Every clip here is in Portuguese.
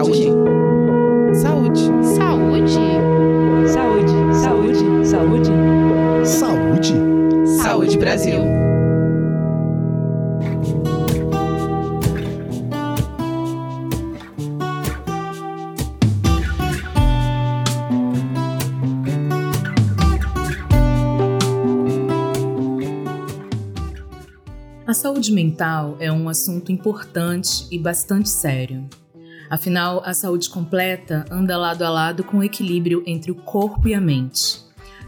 Saúde. Saúde. Saúde. Saúde. Saúde. Saúde. Saúde. Saúde Brasil. A saúde mental é um assunto importante e bastante sério. Afinal, a saúde completa anda lado a lado com o equilíbrio entre o corpo e a mente.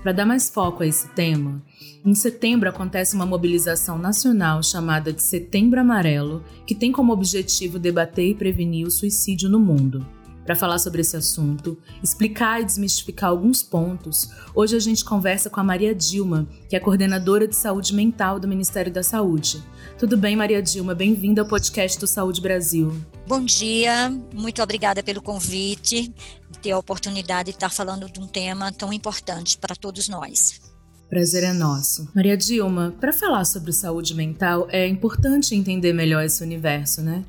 Para dar mais foco a esse tema, em setembro acontece uma mobilização nacional chamada de Setembro Amarelo, que tem como objetivo debater e prevenir o suicídio no mundo. Para falar sobre esse assunto, explicar e desmistificar alguns pontos, hoje a gente conversa com a Maria Dilma, que é coordenadora de saúde mental do Ministério da Saúde. Tudo bem, Maria Dilma? Bem-vinda ao podcast do Saúde Brasil. Bom dia, muito obrigada pelo convite, ter a oportunidade de estar falando de um tema tão importante para todos nós. Prazer é nosso. Maria Dilma, para falar sobre saúde mental, é importante entender melhor esse universo, né?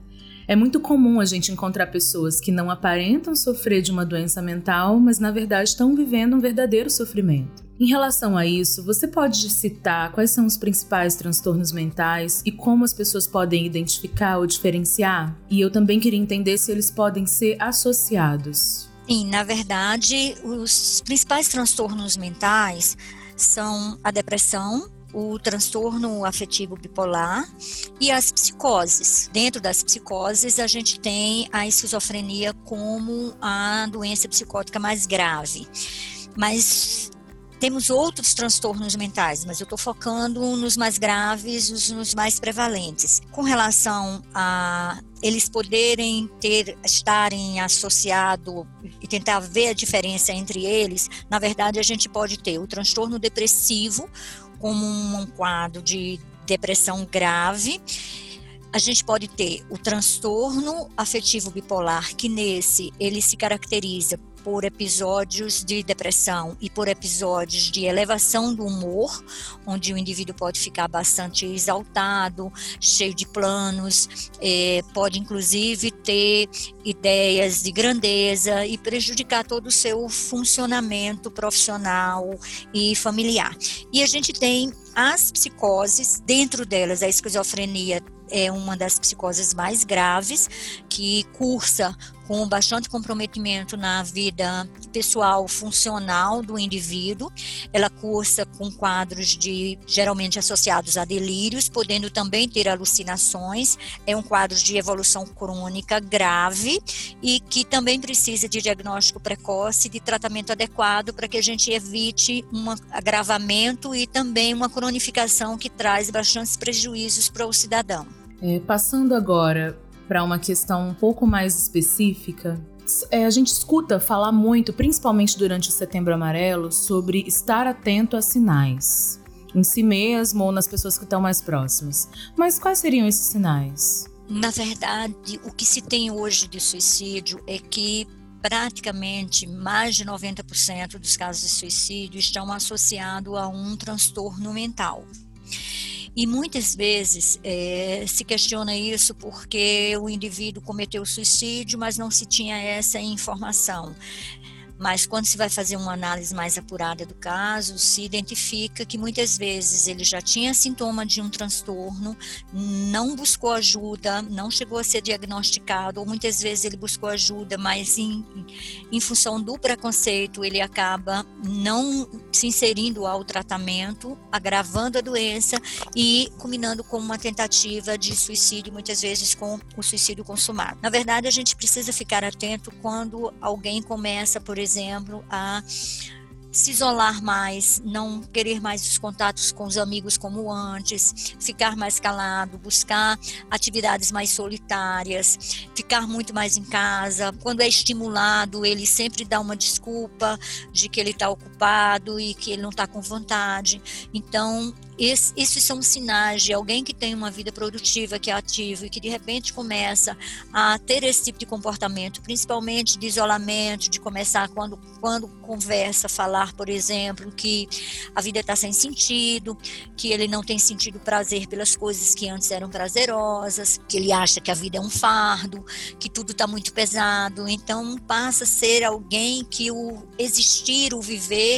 É muito comum a gente encontrar pessoas que não aparentam sofrer de uma doença mental, mas na verdade estão vivendo um verdadeiro sofrimento. Em relação a isso, você pode citar quais são os principais transtornos mentais e como as pessoas podem identificar ou diferenciar? E eu também queria entender se eles podem ser associados. Sim, na verdade, os principais transtornos mentais são a depressão, o transtorno afetivo bipolar e as psicoses. Dentro das psicoses, a gente tem a esquizofrenia como a doença psicótica mais grave. Mas temos outros transtornos mentais, mas eu estou focando nos mais graves, nos mais prevalentes. Com relação a eles poderem ter, estarem associados e tentar ver a diferença entre eles, na verdade a gente pode ter o transtorno depressivo, como um quadro de depressão grave. A gente pode ter o transtorno afetivo bipolar, que nesse ele se caracteriza por episódios de depressão e por episódios de elevação do humor, onde o indivíduo pode ficar bastante exaltado, cheio de planos, é, pode inclusive ter ideias de grandeza e prejudicar todo o seu funcionamento profissional e familiar. E a gente tem as psicoses, dentro delas a esquizofrenia é uma das psicoses mais graves, que cursa com bastante comprometimento na vida pessoal funcional do indivíduo. Ela cursa com quadros de geralmente associados a delírios, podendo também ter alucinações. É um quadro de evolução crônica grave e que também precisa de diagnóstico precoce, de tratamento adequado para que a gente evite um agravamento e também uma cronificação que traz bastantes prejuízos para o cidadão. É, passando agora para uma questão um pouco mais específica, é, a gente escuta falar muito, principalmente durante o Setembro Amarelo, sobre estar atento a sinais, em si mesmo ou nas pessoas que estão mais próximas. Mas quais seriam esses sinais? Na verdade, o que se tem hoje de suicídio é que praticamente mais de 90% dos casos de suicídio estão associados a um transtorno mental. E muitas vezes é, se questiona isso porque o indivíduo cometeu suicídio, mas não se tinha essa informação. Mas quando se vai fazer uma análise mais apurada do caso, se identifica que muitas vezes ele já tinha sintoma de um transtorno, não buscou ajuda, não chegou a ser diagnosticado, ou muitas vezes ele buscou ajuda, mas em, em função do preconceito ele acaba não se inserindo ao tratamento, agravando a doença e culminando com uma tentativa de suicídio, muitas vezes com o suicídio consumado. Na verdade, a gente precisa ficar atento quando alguém começa, por exemplo, a se isolar mais, não querer mais os contatos com os amigos como antes, ficar mais calado, buscar atividades mais solitárias, ficar muito mais em casa. Quando é estimulado, ele sempre dá uma desculpa de que ele está ocupado e que ele não está com vontade. Então, esse, esses são sinais de alguém que tem uma vida produtiva, que é ativo e que de repente começa a ter esse tipo de comportamento, principalmente de isolamento, de começar quando, quando conversa, falar, por exemplo, que a vida está sem sentido, que ele não tem sentido prazer pelas coisas que antes eram prazerosas, que ele acha que a vida é um fardo, que tudo está muito pesado. Então passa a ser alguém que o existir, o viver,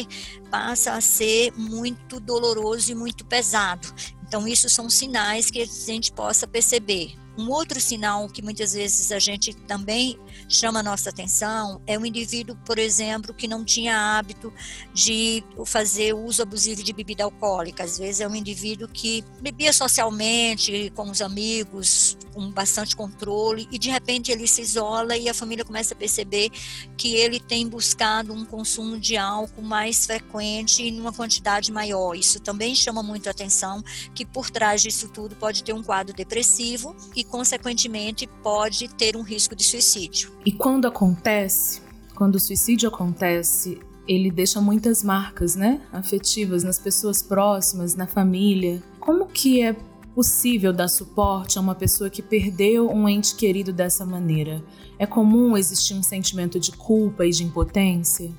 passa a ser muito doloroso e muito pesado. Então, isso são sinais que a gente possa perceber. Um outro sinal que muitas vezes a gente também chama a nossa atenção é um indivíduo, por exemplo, que não tinha hábito de fazer uso abusivo de bebida alcoólica. Às vezes é um indivíduo que bebia socialmente, com os amigos, com bastante controle, e de repente ele se isola e a família começa a perceber que ele tem buscado um consumo de álcool mais frequente e numa quantidade maior. Isso também chama muito a atenção, que por trás disso tudo pode ter um quadro depressivo e consequentemente, pode ter um risco de suicídio. E quando acontece, quando o suicídio acontece, ele deixa muitas marcas, né, afetivas nas pessoas próximas, na família. Como que é possível dar suporte a uma pessoa que perdeu um ente querido dessa maneira? É comum existir um sentimento de culpa e de impotência?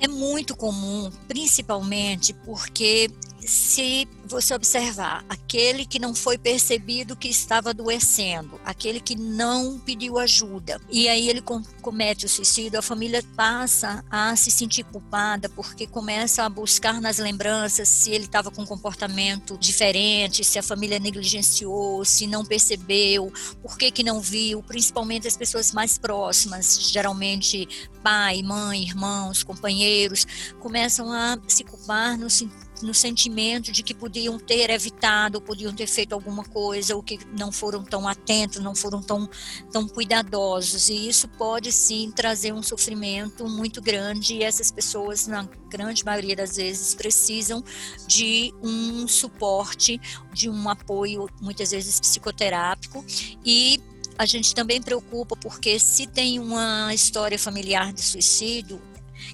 É muito comum, principalmente porque se você observar, aquele que não foi percebido que estava adoecendo, aquele que não pediu ajuda, e aí ele comete o suicídio, a família passa a se sentir culpada porque começa a buscar nas lembranças se ele estava com um comportamento diferente, se a família negligenciou, se não percebeu, por que, que não viu, principalmente as pessoas mais próximas, geralmente pai, mãe, irmãos, companheiros, começam a se culpar no sentido no sentimento de que podiam ter evitado, podiam ter feito alguma coisa, ou que não foram tão atentos, não foram tão, tão cuidadosos. E isso pode sim trazer um sofrimento muito grande, e essas pessoas, na grande maioria das vezes, precisam de um suporte, de um apoio, muitas vezes psicoterápico, e a gente também preocupa porque se tem uma história familiar de suicídio,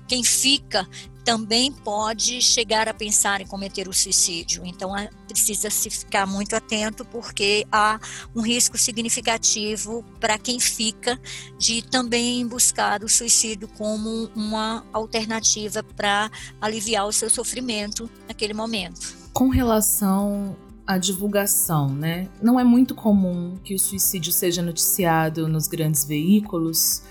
quem fica também pode chegar a pensar em cometer o suicídio. Então, precisa se ficar muito atento, porque há um risco significativo para quem fica de também buscar o suicídio como uma alternativa para aliviar o seu sofrimento naquele momento. Com relação à divulgação, né? Não é muito comum que o suicídio seja noticiado nos grandes veículos.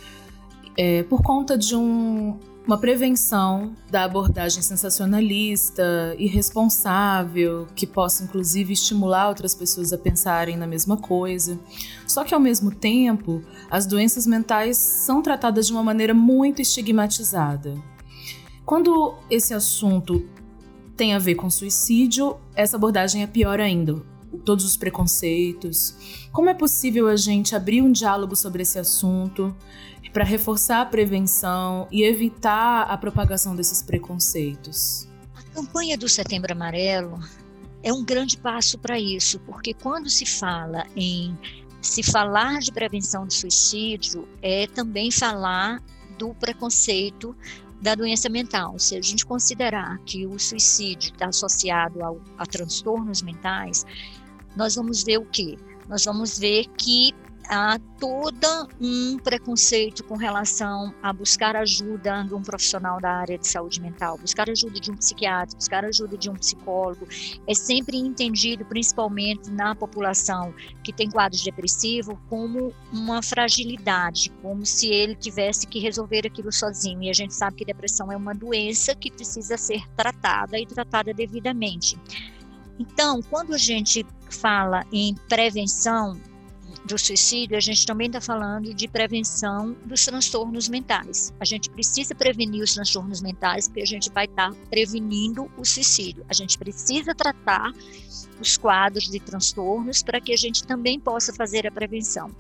É, por conta de um uma prevenção da abordagem sensacionalista, irresponsável, que possa inclusive estimular outras pessoas a pensarem na mesma coisa. Só que ao mesmo tempo, as doenças mentais são tratadas de uma maneira muito estigmatizada. Quando esse assunto tem a ver com suicídio, essa abordagem é pior ainda. Todos os preconceitos. Como é possível a gente abrir um diálogo sobre esse assunto? para reforçar a prevenção e evitar a propagação desses preconceitos? A campanha do Setembro Amarelo é um grande passo para isso, porque quando se fala em se falar de prevenção do suicídio, é também falar do preconceito da doença mental. Se a gente considerar que o suicídio está associado ao, a transtornos mentais, nós vamos ver o quê? Nós vamos ver que há todo um preconceito com relação a buscar ajuda de um profissional da área de saúde mental, buscar ajuda de um psiquiatra, buscar ajuda de um psicólogo, é sempre entendido, principalmente na população que tem quadros depressivos, como uma fragilidade, como se ele tivesse que resolver aquilo sozinho. E a gente sabe que depressão é uma doença que precisa ser tratada e tratada devidamente. Então, quando a gente fala em prevenção, do suicídio, a gente também está falando de prevenção dos transtornos mentais. A gente precisa prevenir os transtornos mentais, porque a gente vai estar tá prevenindo o suicídio. A gente precisa tratar os quadros de transtornos para que a gente também possa fazer a prevenção.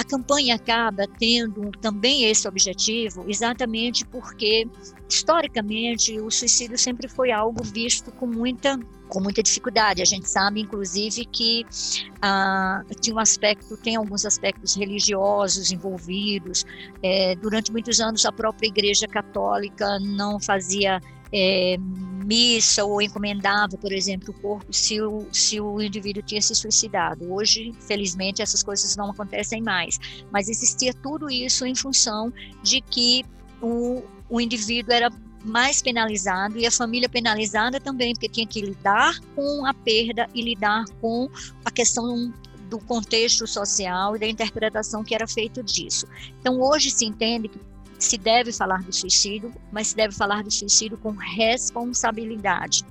A campanha acaba tendo também esse objetivo, exatamente porque, historicamente, o suicídio sempre foi algo visto com muita com muita dificuldade. A gente sabe, inclusive, que ah, tinha um aspecto, tem alguns aspectos religiosos envolvidos. É, durante muitos anos, a própria Igreja Católica não fazia é, missa ou encomendava, por exemplo, o corpo se o, se o indivíduo tinha se suicidado. Hoje, felizmente, essas coisas não acontecem mais. Mas existia tudo isso em função de que o, o indivíduo era mais penalizado e a família penalizada também, porque tinha que lidar com a perda e lidar com a questão do contexto social e da interpretação que era feito disso. Então, hoje se entende que se deve falar do suicídio, mas se deve falar do suicídio com responsabilidade.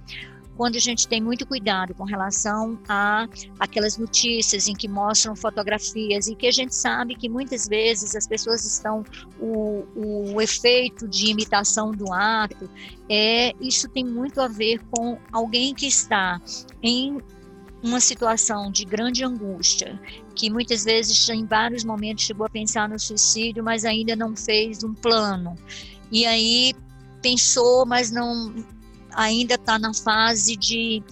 Quando a gente tem muito cuidado com relação a aquelas notícias em que mostram fotografias e que a gente sabe que muitas vezes as pessoas estão o, o efeito de imitação do ato é isso tem muito a ver com alguém que está em uma situação de grande angústia, que muitas vezes em vários momentos chegou a pensar no suicídio, mas ainda não fez um plano. E aí pensou, mas não ainda está na fase de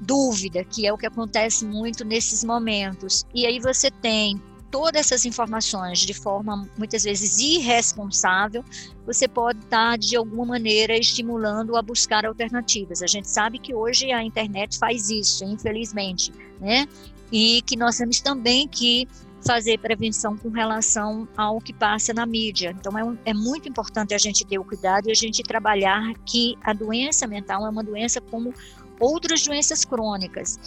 dúvida, que é o que acontece muito nesses momentos. E aí você tem todas essas informações de forma muitas vezes irresponsável, você pode estar tá, de alguma maneira estimulando a buscar alternativas. A gente sabe que hoje a internet faz isso, infelizmente, né? E que nós temos também que fazer prevenção com relação ao que passa na mídia. Então, é, um, é, muito importante a gente ter o cuidado e a gente trabalhar que a doença mental é uma doença como outras doenças crônicas.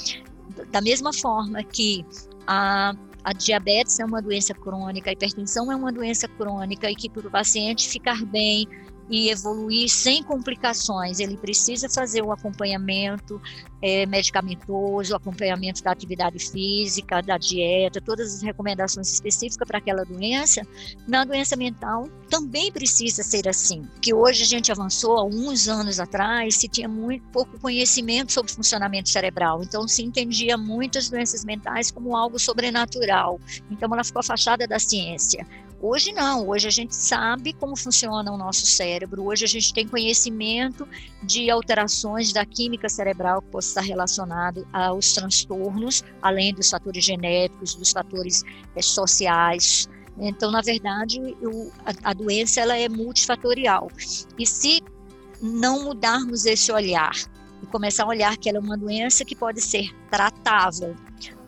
Da mesma forma que a, a diabetes é uma doença crônica, a hipertensão é uma doença crônica e que para o paciente ficar bem, e evoluir sem complicações. Ele precisa fazer o acompanhamento é, medicamentoso, o acompanhamento da atividade física, da dieta, todas as recomendações específicas para aquela doença. Na doença mental também precisa ser assim, que hoje a gente avançou, há uns anos atrás, se tinha muito pouco conhecimento sobre funcionamento cerebral, então se entendia muitas doenças mentais como algo sobrenatural, então ela ficou afastada da ciência. Hoje não, hoje a gente sabe como funciona o nosso cérebro, hoje a gente tem conhecimento de alterações da química cerebral que possa estar relacionado aos transtornos, além dos fatores genéticos, dos fatores é, sociais. Então, na verdade, o, a, a doença ela é multifatorial. E se não mudarmos esse olhar e começar a olhar que ela é uma doença que pode ser tratável,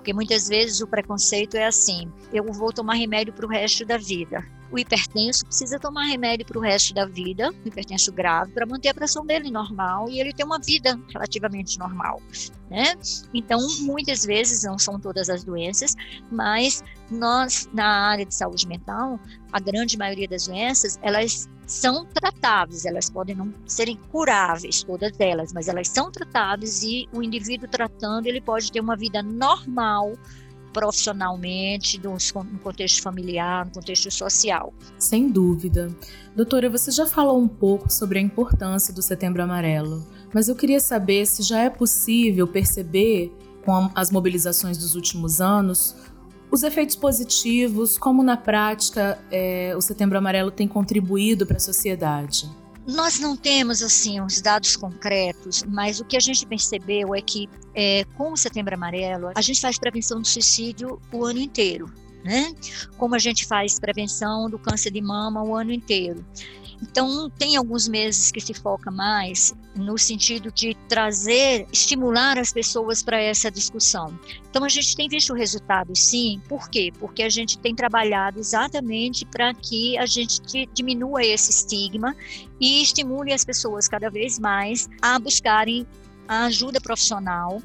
porque muitas vezes o preconceito é assim: eu vou tomar remédio para o resto da vida. O hipertenso precisa tomar remédio para o resto da vida, o hipertenso grave, para manter a pressão dele normal e ele ter uma vida relativamente normal, né? Então, muitas vezes, não são todas as doenças, mas nós, na área de saúde mental, a grande maioria das doenças, elas são tratáveis, elas podem não serem curáveis, todas elas, mas elas são tratáveis e o indivíduo tratando, ele pode ter uma vida normal, profissionalmente, no contexto familiar, no contexto social. Sem dúvida. Doutora, você já falou um pouco sobre a importância do Setembro Amarelo, mas eu queria saber se já é possível perceber, com as mobilizações dos últimos anos, os efeitos positivos, como na prática é, o Setembro Amarelo tem contribuído para a sociedade? Nós não temos assim os dados concretos, mas o que a gente percebeu é que é, com o Setembro Amarelo a gente faz prevenção do suicídio o ano inteiro, né? Como a gente faz prevenção do câncer de mama o ano inteiro. Então, tem alguns meses que se foca mais no sentido de trazer, estimular as pessoas para essa discussão. Então, a gente tem visto resultados, sim. Por quê? Porque a gente tem trabalhado exatamente para que a gente diminua esse estigma e estimule as pessoas cada vez mais a buscarem a ajuda profissional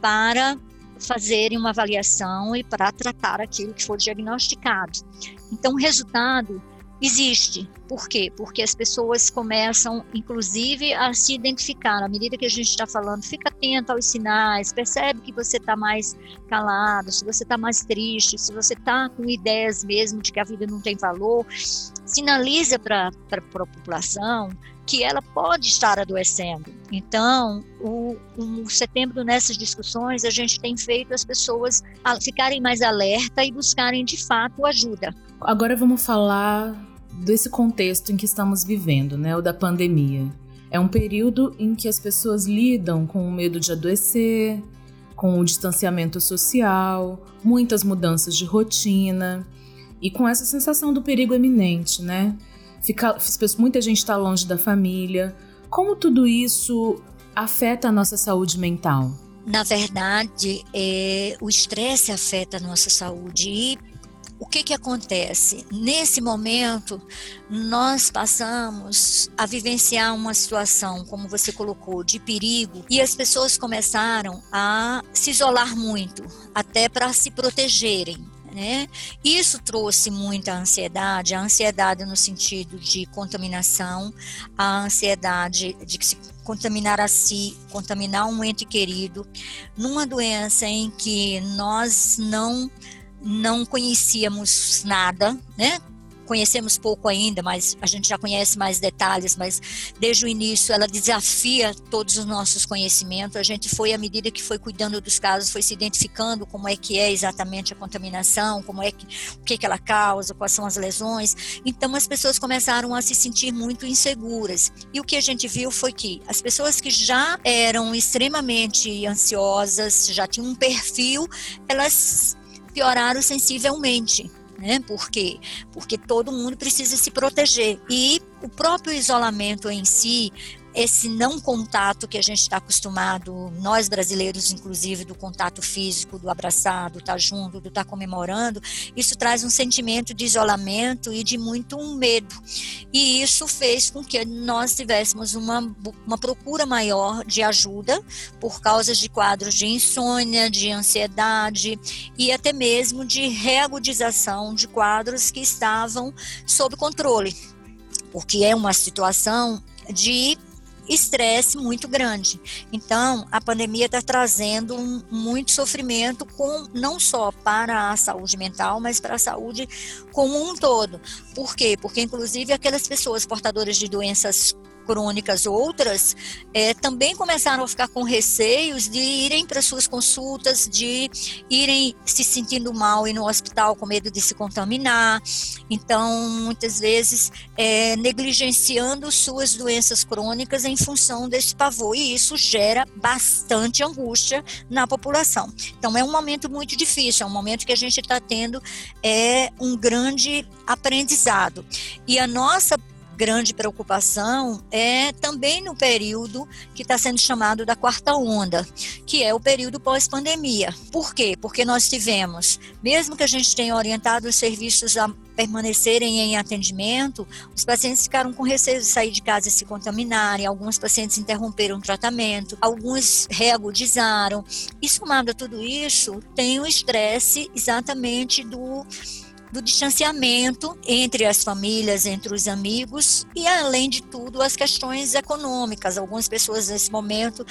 para fazerem uma avaliação e para tratar aquilo que for diagnosticado. Então, o resultado existe. Por quê? Porque as pessoas começam, inclusive, a se identificar. À medida que a gente está falando, fica atento aos sinais, percebe que você está mais calado, se você está mais triste, se você está com ideias mesmo de que a vida não tem valor. sinaliza para a população que ela pode estar adoecendo. Então, o, o, setembro nessas discussões a gente tem feito as pessoas ficarem mais alerta e buscarem de fato ajuda. Agora vamos falar desse contexto em que estamos vivendo, né, o da pandemia. É um período em que as pessoas lidam com o medo de adoecer, com o distanciamento social, muitas mudanças de rotina e com essa sensação do perigo eminente, né? Fica, muita gente está longe da família. Como tudo isso afeta a nossa saúde mental? Na verdade, é, o estresse afeta a nossa saúde e o que, que acontece? Nesse momento, nós passamos a vivenciar uma situação, como você colocou, de perigo, e as pessoas começaram a se isolar muito, até para se protegerem. Né? Isso trouxe muita ansiedade, a ansiedade no sentido de contaminação, a ansiedade de se contaminar a si, contaminar um ente querido, numa doença em que nós não não conhecíamos nada, né? Conhecemos pouco ainda, mas a gente já conhece mais detalhes, mas desde o início ela desafia todos os nossos conhecimentos. A gente foi, à medida que foi cuidando dos casos, foi se identificando como é que é exatamente a contaminação, como é que, o que, que ela causa, quais são as lesões. Então as pessoas começaram a se sentir muito inseguras. E o que a gente viu foi que as pessoas que já eram extremamente ansiosas, já tinham um perfil, elas pioraram sensivelmente. Né? Por quê? Porque todo mundo precisa se proteger. E o próprio isolamento em si, esse não contato que a gente está acostumado, nós brasileiros, inclusive, do contato físico, do abraçado, estar tá junto, do estar tá comemorando, isso traz um sentimento de isolamento e de muito medo. E isso fez com que nós tivéssemos uma, uma procura maior de ajuda por causa de quadros de insônia, de ansiedade e até mesmo de reagudização de quadros que estavam sob controle porque é uma situação de estresse muito grande. Então, a pandemia está trazendo um, muito sofrimento, com, não só para a saúde mental, mas para a saúde como um todo. Por quê? Porque, inclusive, aquelas pessoas portadoras de doenças crônicas outras é, também começaram a ficar com receios de irem para suas consultas, de irem se sentindo mal e no hospital com medo de se contaminar. Então, muitas vezes, é, negligenciando suas doenças crônicas em função desse pavor. E isso gera bastante angústia na população. Então, é um momento muito difícil, é um momento que a gente está tendo é, um grande aprendizado. E a nossa grande preocupação é também no período que está sendo chamado da quarta onda, que é o período pós-pandemia. Por quê? Porque nós tivemos, mesmo que a gente tenha orientado os serviços a permanecerem em atendimento, os pacientes ficaram com receio de sair de casa e se contaminarem, alguns pacientes interromperam o tratamento, alguns reagudizaram. E somado a tudo isso, tem o estresse exatamente do do distanciamento entre as famílias, entre os amigos e, além de tudo, as questões econômicas. Algumas pessoas, nesse momento,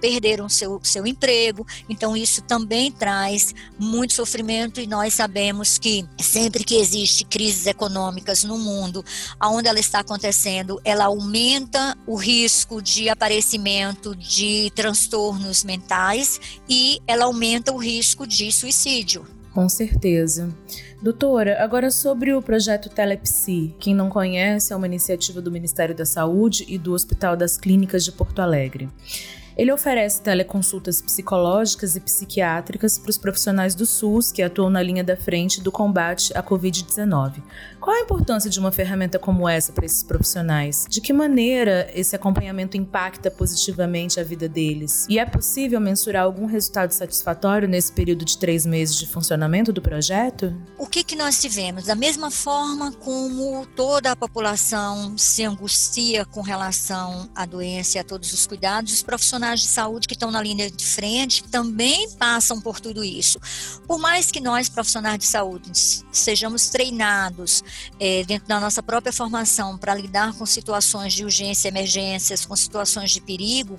perderam seu, seu emprego, então isso também traz muito sofrimento e nós sabemos que sempre que existe crises econômicas no mundo, aonde ela está acontecendo, ela aumenta o risco de aparecimento de transtornos mentais e ela aumenta o risco de suicídio. Com certeza. Doutora, agora sobre o projeto Telepsi. Quem não conhece, é uma iniciativa do Ministério da Saúde e do Hospital das Clínicas de Porto Alegre. Ele oferece teleconsultas psicológicas e psiquiátricas para os profissionais do SUS que atuam na linha da frente do combate à Covid-19. Qual a importância de uma ferramenta como essa para esses profissionais? De que maneira esse acompanhamento impacta positivamente a vida deles? E é possível mensurar algum resultado satisfatório nesse período de três meses de funcionamento do projeto? O que, que nós tivemos? Da mesma forma como toda a população se angustia com relação à doença e a todos os cuidados, os profissionais profissionais de saúde que estão na linha de frente também passam por tudo isso. Por mais que nós, profissionais de saúde, sejamos treinados é, dentro da nossa própria formação para lidar com situações de urgência, emergências, com situações de perigo,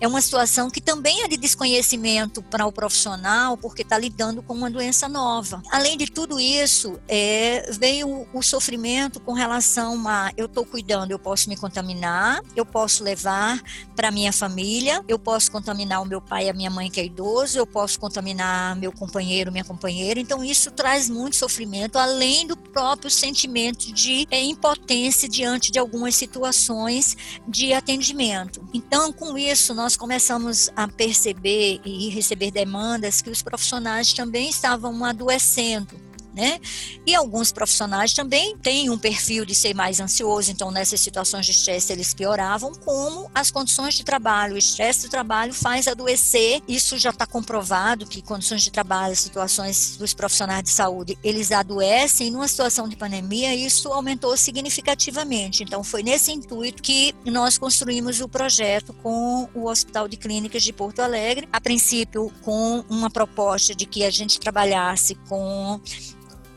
é uma situação que também é de desconhecimento para o profissional, porque está lidando com uma doença nova. Além de tudo isso, é, veio o, sofrimento com relação a eu estou cuidando, eu posso me contaminar, eu posso levar para minha família, eu posso contaminar o meu pai e a minha mãe que é idoso, eu posso contaminar meu companheiro, minha companheira. Então isso traz muito sofrimento, além do próprio sentimento de é, impotência diante de algumas situações de atendimento. Então, com isso, nós começamos a perceber e receber demandas que os profissionais também estavam adoecendo né? E alguns profissionais também têm um perfil de ser mais ansioso, então nessas situações de estresse eles pioravam, como as condições de trabalho. O estresse do trabalho faz adoecer, isso já está comprovado que condições de trabalho, situações dos profissionais de saúde, eles adoecem. Numa situação de pandemia, isso aumentou significativamente. Então foi nesse intuito que nós construímos o projeto com o Hospital de Clínicas de Porto Alegre, a princípio com uma proposta de que a gente trabalhasse com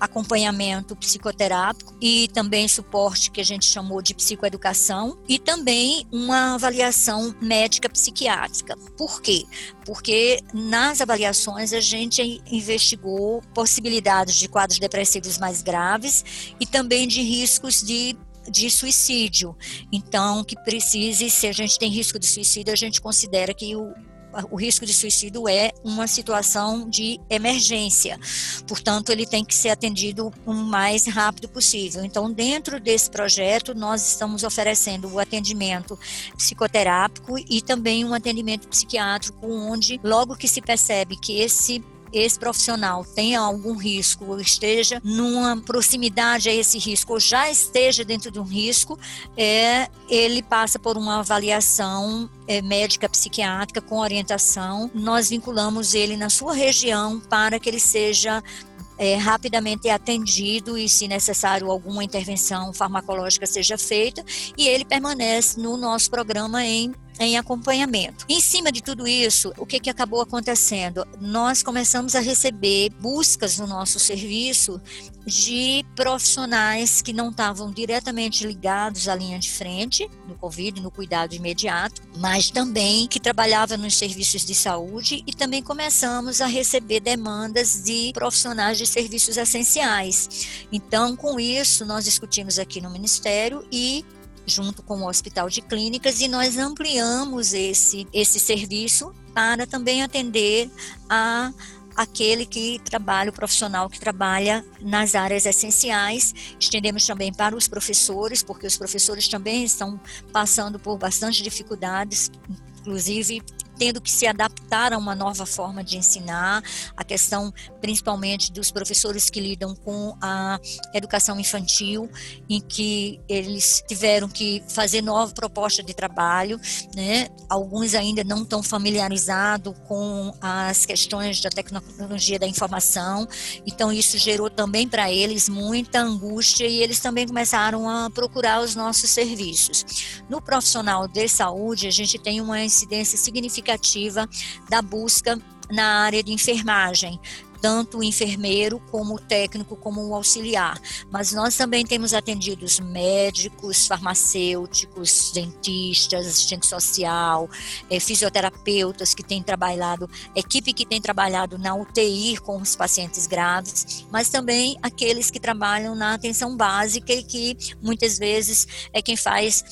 acompanhamento psicoterápico e também suporte que a gente chamou de psicoeducação e também uma avaliação médica psiquiátrica. Por quê? Porque nas avaliações a gente investigou possibilidades de quadros depressivos mais graves e também de riscos de de suicídio. Então, que precise, se a gente tem risco de suicídio, a gente considera que o, o risco de suicídio é uma situação de emergência. Portanto, ele tem que ser atendido o mais rápido possível. Então, dentro desse projeto, nós estamos oferecendo o atendimento psicoterápico e também um atendimento psiquiátrico, onde logo que se percebe que esse esse profissional tenha algum risco ou esteja numa proximidade a esse risco ou já esteja dentro de um risco, é, ele passa por uma avaliação é, médica psiquiátrica com orientação. Nós vinculamos ele na sua região para que ele seja é, rapidamente atendido e, se necessário, alguma intervenção farmacológica seja feita, e ele permanece no nosso programa em em acompanhamento. Em cima de tudo isso, o que, que acabou acontecendo? Nós começamos a receber buscas no nosso serviço de profissionais que não estavam diretamente ligados à linha de frente no Covid, no cuidado imediato, mas também que trabalhavam nos serviços de saúde e também começamos a receber demandas de profissionais de serviços essenciais. Então, com isso, nós discutimos aqui no Ministério e junto com o Hospital de Clínicas e nós ampliamos esse, esse serviço para também atender a aquele que trabalha, o profissional que trabalha nas áreas essenciais. Estendemos também para os professores, porque os professores também estão passando por bastante dificuldades, inclusive tendo que se adaptar a uma nova forma de ensinar, a questão principalmente dos professores que lidam com a educação infantil, em que eles tiveram que fazer nova proposta de trabalho, né? Alguns ainda não estão familiarizados com as questões da tecnologia da informação, então isso gerou também para eles muita angústia e eles também começaram a procurar os nossos serviços. No profissional de saúde, a gente tem uma incidência significativa significativa da busca na área de enfermagem, tanto o enfermeiro como o técnico como o auxiliar. Mas nós também temos atendido os médicos, farmacêuticos, dentistas, assistente social, é, fisioterapeutas que têm trabalhado, equipe que tem trabalhado na UTI com os pacientes graves, mas também aqueles que trabalham na atenção básica e que muitas vezes é quem faz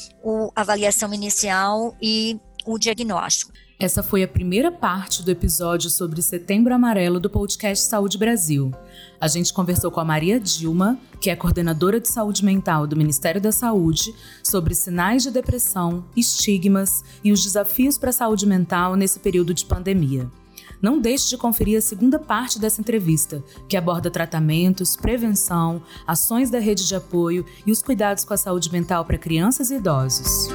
a avaliação inicial e o diagnóstico. Essa foi a primeira parte do episódio sobre Setembro Amarelo do podcast Saúde Brasil. A gente conversou com a Maria Dilma, que é coordenadora de saúde mental do Ministério da Saúde, sobre sinais de depressão, estigmas e os desafios para a saúde mental nesse período de pandemia. Não deixe de conferir a segunda parte dessa entrevista, que aborda tratamentos, prevenção, ações da rede de apoio e os cuidados com a saúde mental para crianças e idosos.